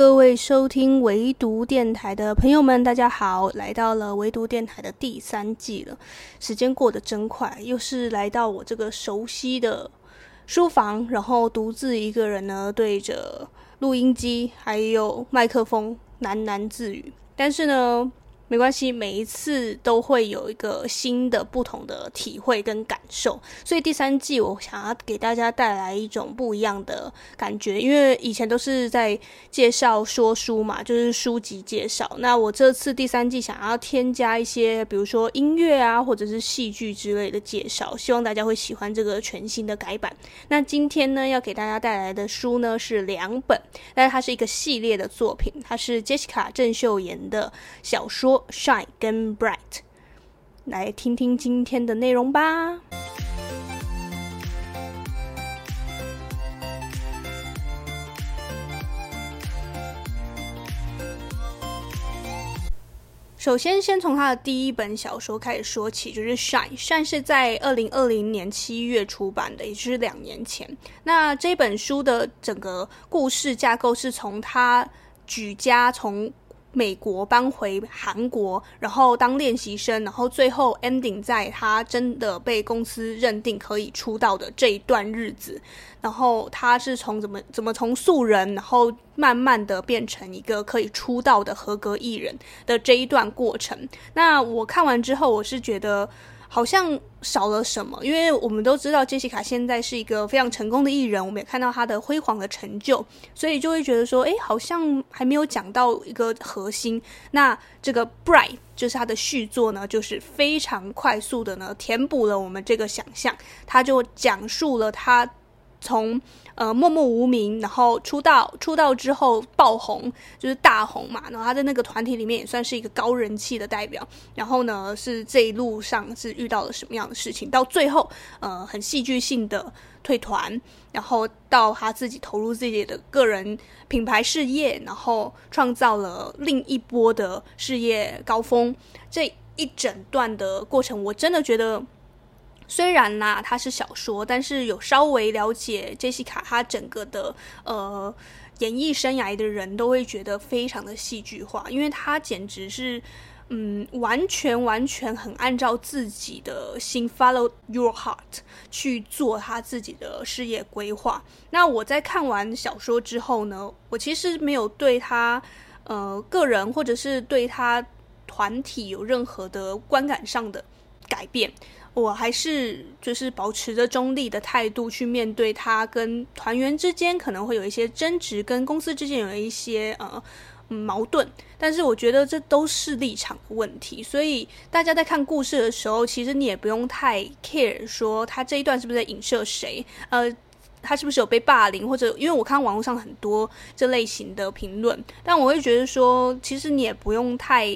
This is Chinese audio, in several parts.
各位收听唯独电台的朋友们，大家好！来到了唯独电台的第三季了，时间过得真快，又是来到我这个熟悉的书房，然后独自一个人呢，对着录音机还有麦克风喃喃自语。但是呢，没关系，每一次都会有一个新的、不同的体会跟感受。所以第三季我想要给大家带来一种不一样的感觉，因为以前都是在介绍说书嘛，就是书籍介绍。那我这次第三季想要添加一些，比如说音乐啊，或者是戏剧之类的介绍，希望大家会喜欢这个全新的改版。那今天呢，要给大家带来的书呢是两本，但是它是一个系列的作品，它是 Jessica 郑秀妍的小说。Shine 跟 Bright，来听听今天的内容吧。首先，先从他的第一本小说开始说起，就是 Shine。Shine 是在二零二零年七月出版的，也就是两年前。那这本书的整个故事架构是从他举家从美国搬回韩国，然后当练习生，然后最后 ending 在他真的被公司认定可以出道的这一段日子。然后他是从怎么怎么从素人，然后慢慢的变成一个可以出道的合格艺人的这一段过程。那我看完之后，我是觉得。好像少了什么，因为我们都知道杰西卡现在是一个非常成功的艺人，我们也看到她的辉煌的成就，所以就会觉得说，诶，好像还没有讲到一个核心。那这个 Bright 就是他的续作呢，就是非常快速的呢填补了我们这个想象，他就讲述了他。从呃默默无名，然后出道，出道之后爆红，就是大红嘛。然后他在那个团体里面也算是一个高人气的代表。然后呢，是这一路上是遇到了什么样的事情？到最后，呃，很戏剧性的退团，然后到他自己投入自己的个人品牌事业，然后创造了另一波的事业高峰。这一整段的过程，我真的觉得。虽然呐、它是小说，但是有稍微了解杰西卡她整个的呃演艺生涯的人都会觉得非常的戏剧化，因为她简直是嗯完全完全很按照自己的心 follow your heart 去做她自己的事业规划。那我在看完小说之后呢，我其实没有对她呃个人或者是对她团体有任何的观感上的改变。我还是就是保持着中立的态度去面对他跟团员之间可能会有一些争执，跟公司之间有一些呃矛盾，但是我觉得这都是立场的问题，所以大家在看故事的时候，其实你也不用太 care 说他这一段是不是在影射谁，呃，他是不是有被霸凌，或者因为我看网络上很多这类型的评论，但我会觉得说，其实你也不用太。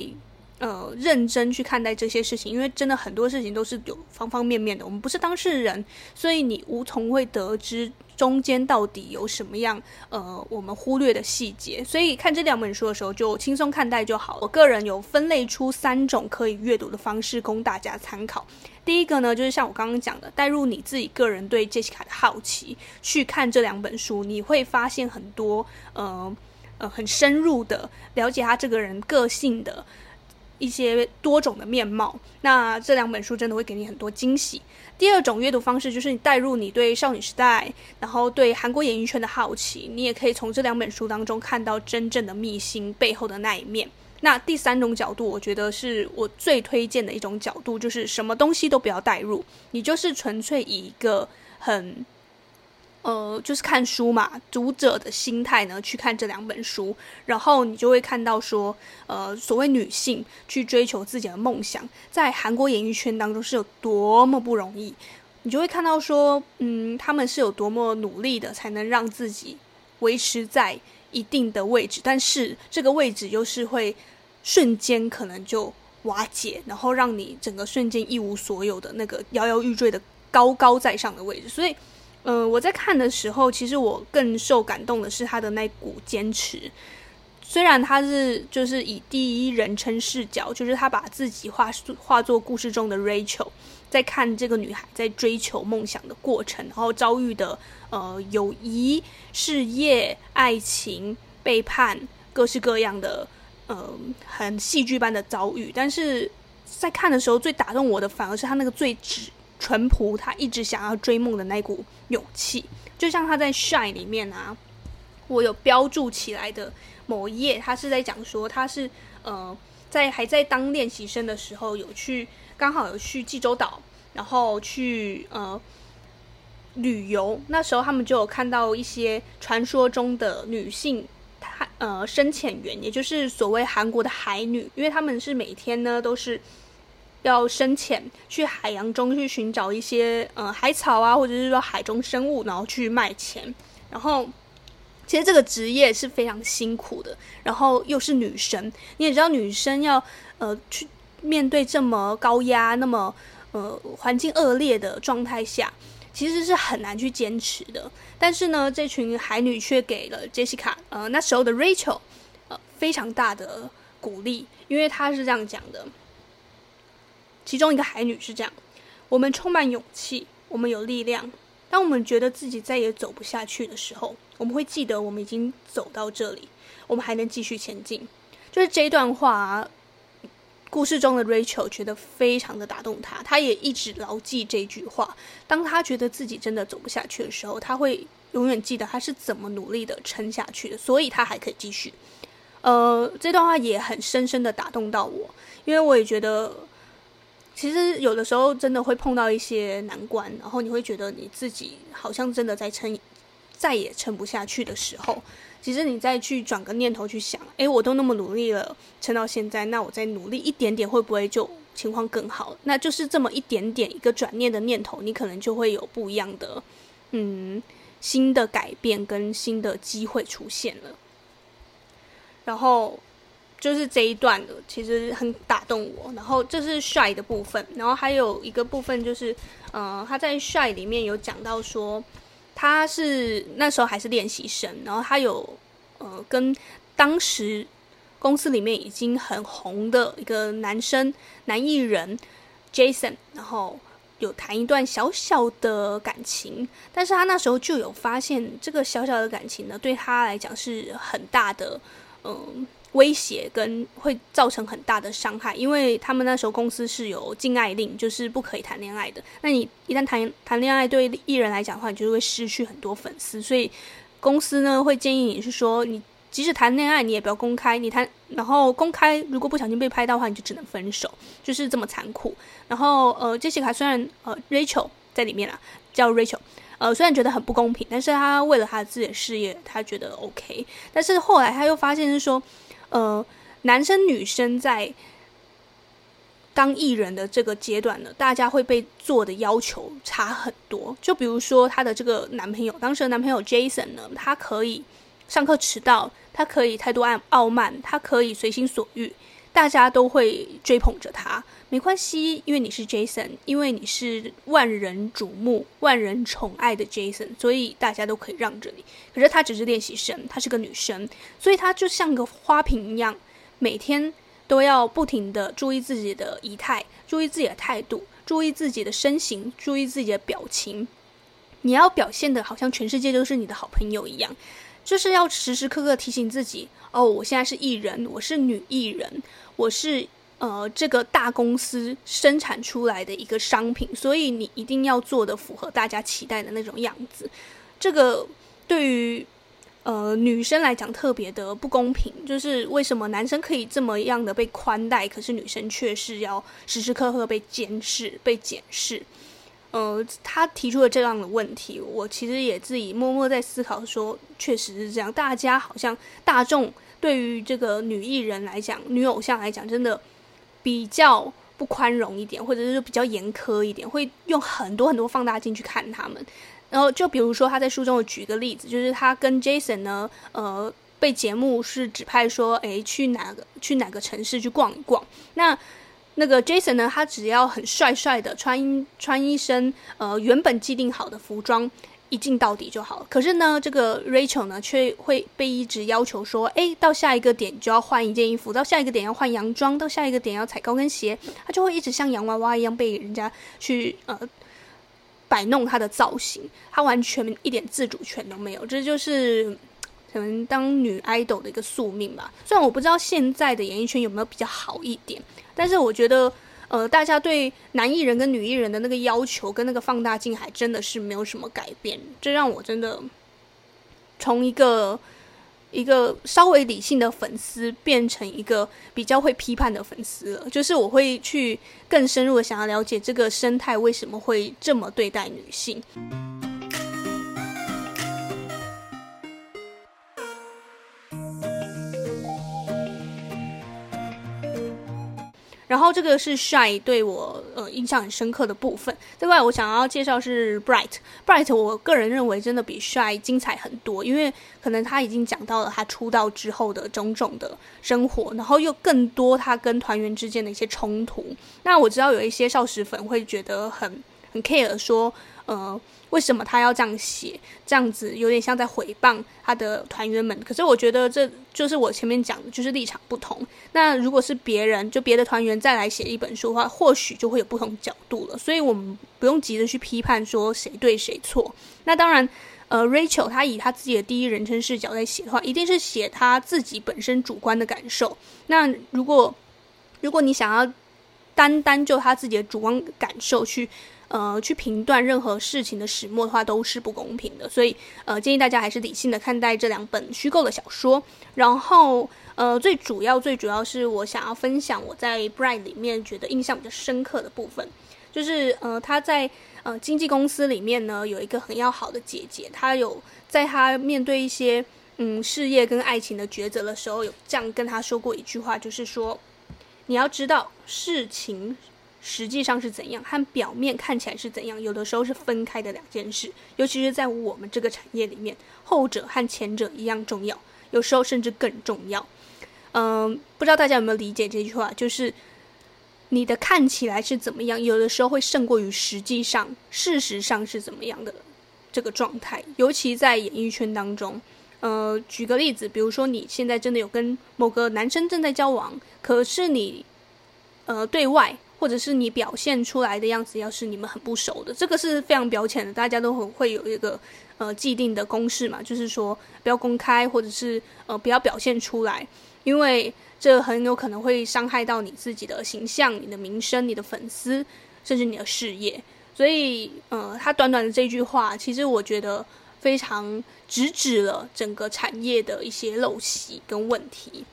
呃，认真去看待这些事情，因为真的很多事情都是有方方面面的。我们不是当事人，所以你无从会得知中间到底有什么样呃我们忽略的细节。所以看这两本书的时候，就轻松看待就好。我个人有分类出三种可以阅读的方式供大家参考。第一个呢，就是像我刚刚讲的，带入你自己个人对杰西卡的好奇去看这两本书，你会发现很多呃呃很深入的了解他这个人个性的。一些多种的面貌，那这两本书真的会给你很多惊喜。第二种阅读方式就是你带入你对少女时代，然后对韩国演艺圈的好奇，你也可以从这两本书当中看到真正的秘辛背后的那一面。那第三种角度，我觉得是我最推荐的一种角度，就是什么东西都不要带入，你就是纯粹以一个很。呃，就是看书嘛，读者的心态呢，去看这两本书，然后你就会看到说，呃，所谓女性去追求自己的梦想，在韩国演艺圈当中是有多么不容易，你就会看到说，嗯，他们是有多么努力的，才能让自己维持在一定的位置，但是这个位置又是会瞬间可能就瓦解，然后让你整个瞬间一无所有的那个摇摇欲坠的高高在上的位置，所以。呃，我在看的时候，其实我更受感动的是他的那股坚持。虽然他是就是以第一人称视角，就是他把自己画画作故事中的 Rachel，在看这个女孩在追求梦想的过程，然后遭遇的呃友谊、事业、爱情，背叛，各式各样的，呃，很戏剧般的遭遇。但是在看的时候，最打动我的反而是他那个最直淳朴，他一直想要追梦的那股勇气。就像他在《Shine》里面啊，我有标注起来的某一页，他是在讲说他是呃，在还在当练习生的时候，有去刚好有去济州岛，然后去呃。旅游那时候，他们就有看到一些传说中的女性，呃，深潜员，也就是所谓韩国的海女，因为他们是每天呢都是要深潜去海洋中去寻找一些呃海草啊，或者是说海中生物，然后去卖钱。然后其实这个职业是非常辛苦的，然后又是女生，你也知道，女生要呃去面对这么高压、那么呃环境恶劣的状态下。其实是很难去坚持的，但是呢，这群海女却给了 Jessica，呃，那时候的 Rachel，呃，非常大的鼓励，因为她是这样讲的。其中一个海女是这样：我们充满勇气，我们有力量。当我们觉得自己再也走不下去的时候，我们会记得我们已经走到这里，我们还能继续前进。就是这一段话。故事中的 Rachel 觉得非常的打动他，他也一直牢记这句话。当他觉得自己真的走不下去的时候，他会永远记得他是怎么努力的撑下去的，所以他还可以继续。呃，这段话也很深深的打动到我，因为我也觉得，其实有的时候真的会碰到一些难关，然后你会觉得你自己好像真的在撑，再也撑不下去的时候。其实你再去转个念头去想，诶，我都那么努力了，撑到现在，那我再努力一点点，会不会就情况更好？那就是这么一点点一个转念的念头，你可能就会有不一样的，嗯，新的改变跟新的机会出现了。然后就是这一段的，其实很打动我。然后这是帅的部分，然后还有一个部分就是，嗯、他在帅里面有讲到说。他是那时候还是练习生，然后他有呃跟当时公司里面已经很红的一个男生男艺人 Jason，然后有谈一段小小的感情，但是他那时候就有发现这个小小的感情呢，对他来讲是很大的嗯。威胁跟会造成很大的伤害，因为他们那时候公司是有禁爱令，就是不可以谈恋爱的。那你一旦谈谈恋爱，对艺人来讲的话，你就会失去很多粉丝。所以公司呢会建议你是说，你即使谈恋爱，你也不要公开。你谈，然后公开如果不小心被拍到的话，你就只能分手，就是这么残酷。然后呃，杰西卡虽然呃 Rachel 在里面啦，叫 Rachel。呃，虽然觉得很不公平，但是他为了他自己的事业，他觉得 OK。但是后来他又发现是说。呃，男生女生在当艺人的这个阶段呢，大家会被做的要求差很多。就比如说她的这个男朋友，当时的男朋友 Jason 呢，他可以上课迟到，他可以态度傲傲慢，他可以随心所欲，大家都会追捧着他。没关系，因为你是 Jason，因为你是万人瞩目、万人宠爱的 Jason，所以大家都可以让着你。可是她只是练习生，她是个女生，所以她就像个花瓶一样，每天都要不停地注意自己的仪态，注意自己的态度，注意自己的身形，注意自己的表情。你要表现得好像全世界都是你的好朋友一样，就是要时时刻刻提醒自己：哦，我现在是艺人，我是女艺人，我是。呃，这个大公司生产出来的一个商品，所以你一定要做的符合大家期待的那种样子。这个对于呃女生来讲特别的不公平，就是为什么男生可以这么样的被宽待，可是女生却是要时时刻刻被监视、被检视。呃，他提出了这样的问题，我其实也自己默默在思考说，确实是这样。大家好像大众对于这个女艺人来讲、女偶像来讲，真的。比较不宽容一点，或者是比较严苛一点，会用很多很多放大镜去看他们。然后就比如说他在书中有举个例子，就是他跟 Jason 呢，呃，被节目是指派说，诶，去哪个去哪个城市去逛一逛。那那个 Jason 呢，他只要很帅帅的穿穿一身呃原本既定好的服装。一镜到底就好了。可是呢，这个 Rachel 呢，却会被一直要求说：“诶，到下一个点就要换一件衣服，到下一个点要换洋装，到下一个点要踩高跟鞋。”他就会一直像洋娃娃一样被人家去呃摆弄他的造型，他完全一点自主权都没有。这就是可能当女 idol 的一个宿命吧。虽然我不知道现在的演艺圈有没有比较好一点，但是我觉得，呃，大家对男艺人跟女艺人的那个要求跟那个放大镜还真的是没有什么改变，这让我真的从一个一个稍微理性的粉丝变成一个比较会批判的粉丝了。就是我会去更深入的想要了解这个生态为什么会这么对待女性。然后这个是 Shy 对我呃印象很深刻的部分。另外，我想要介绍是 Bright。Bright，我个人认为真的比 Shy 精彩很多，因为可能他已经讲到了他出道之后的种种的生活，然后又更多他跟团员之间的一些冲突。那我知道有一些少时粉会觉得很很 care，说呃。为什么他要这样写？这样子有点像在诽谤他的团员们。可是我觉得这就是我前面讲的，就是立场不同。那如果是别人，就别的团员再来写一本书的话，或许就会有不同角度了。所以我们不用急着去批判说谁对谁错。那当然，呃，Rachel 他以他自己的第一人称视角在写的话，一定是写他自己本身主观的感受。那如果如果你想要单单就他自己的主观感受去。呃，去评断任何事情的始末的话，都是不公平的。所以，呃，建议大家还是理性的看待这两本虚构的小说。然后，呃，最主要、最主要是我想要分享我在《Bright》里面觉得印象比较深刻的部分，就是呃，他在呃经纪公司里面呢，有一个很要好的姐姐，她有在她面对一些嗯事业跟爱情的抉择的时候，有这样跟她说过一句话，就是说，你要知道事情。实际上是怎样，和表面看起来是怎样，有的时候是分开的两件事。尤其是在我们这个产业里面，后者和前者一样重要，有时候甚至更重要。嗯，不知道大家有没有理解这句话？就是你的看起来是怎么样，有的时候会胜过于实际上，事实上是怎么样的这个状态。尤其在演艺圈当中，呃，举个例子，比如说你现在真的有跟某个男生正在交往，可是你，呃，对外。或者是你表现出来的样子，要是你们很不熟的，这个是非常表浅的，大家都很会有一个呃既定的公式嘛，就是说不要公开，或者是呃不要表现出来，因为这很有可能会伤害到你自己的形象、你的名声、你的粉丝，甚至你的事业。所以，呃，他短短的这句话，其实我觉得非常直指了整个产业的一些陋习跟问题，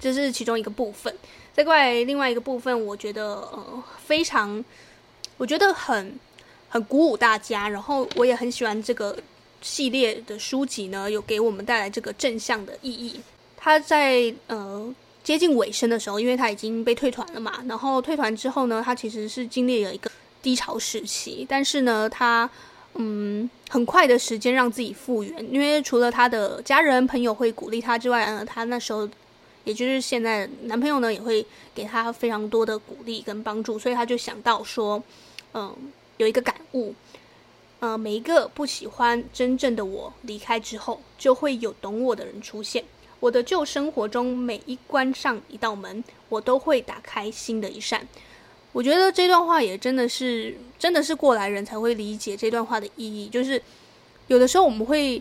这是其中一个部分。另外另外一个部分，我觉得呃非常，我觉得很很鼓舞大家。然后我也很喜欢这个系列的书籍呢，有给我们带来这个正向的意义。他在呃接近尾声的时候，因为他已经被退团了嘛，然后退团之后呢，他其实是经历了一个低潮时期，但是呢，他嗯很快的时间让自己复原，因为除了他的家人朋友会鼓励他之外，呃，他那时候。也就是现在，男朋友呢也会给他非常多的鼓励跟帮助，所以他就想到说，嗯，有一个感悟，嗯，每一个不喜欢真正的我离开之后，就会有懂我的人出现。我的旧生活中，每一关上一道门，我都会打开新的一扇。我觉得这段话也真的是，真的是过来人才会理解这段话的意义。就是有的时候我们会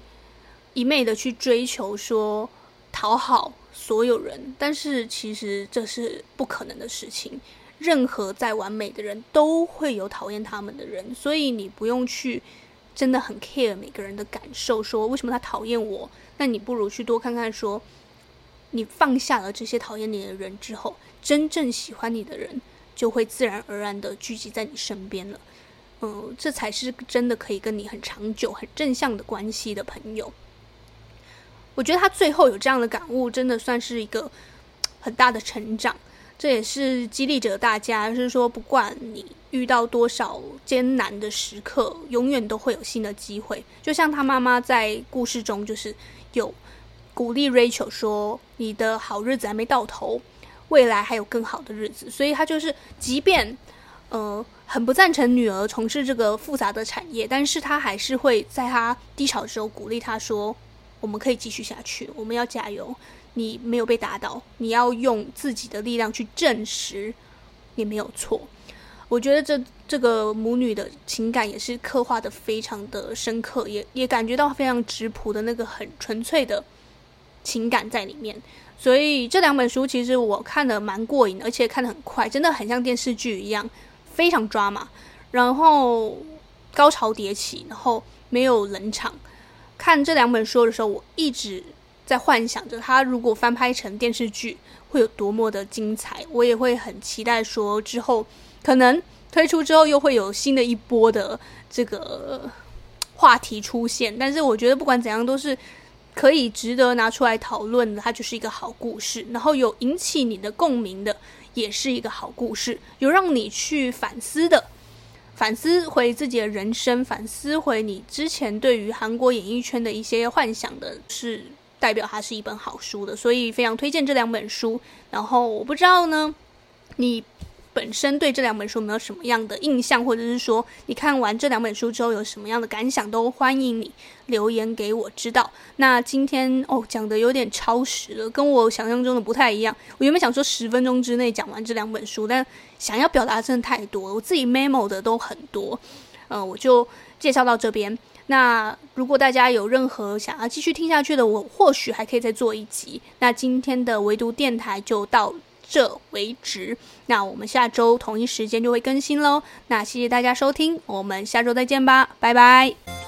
一昧的去追求说讨好。所有人，但是其实这是不可能的事情。任何再完美的人都会有讨厌他们的人，所以你不用去真的很 care 每个人的感受，说为什么他讨厌我？那你不如去多看看，说你放下了这些讨厌你的人之后，真正喜欢你的人就会自然而然的聚集在你身边了。嗯，这才是真的可以跟你很长久、很正向的关系的朋友。我觉得他最后有这样的感悟，真的算是一个很大的成长。这也是激励着大家，就是说，不管你遇到多少艰难的时刻，永远都会有新的机会。就像他妈妈在故事中，就是有鼓励 Rachel 说：“你的好日子还没到头，未来还有更好的日子。”所以，他就是即便呃很不赞成女儿从事这个复杂的产业，但是他还是会在他低潮的时候鼓励他说。我们可以继续下去，我们要加油。你没有被打倒，你要用自己的力量去证实你没有错。我觉得这这个母女的情感也是刻画的非常的深刻，也也感觉到非常质朴的那个很纯粹的情感在里面。所以这两本书其实我看得蛮过瘾，而且看得很快，真的很像电视剧一样，非常抓马，然后高潮迭起，然后没有冷场。看这两本书的时候，我一直在幻想着，它如果翻拍成电视剧会有多么的精彩。我也会很期待说，之后可能推出之后又会有新的一波的这个话题出现。但是我觉得不管怎样都是可以值得拿出来讨论的。它就是一个好故事，然后有引起你的共鸣的，也是一个好故事，有让你去反思的。反思回自己的人生，反思回你之前对于韩国演艺圈的一些幻想的，是代表它是一本好书的，所以非常推荐这两本书。然后我不知道呢，你。本身对这两本书没有什么样的印象，或者是说你看完这两本书之后有什么样的感想，都欢迎你留言给我知道。那今天哦讲的有点超时了，跟我想象中的不太一样。我原本想说十分钟之内讲完这两本书，但想要表达真的太多，我自己 memo 的都很多。呃，我就介绍到这边。那如果大家有任何想要继续听下去的，我或许还可以再做一集。那今天的唯独电台就到这为止，那我们下周同一时间就会更新喽。那谢谢大家收听，我们下周再见吧，拜拜。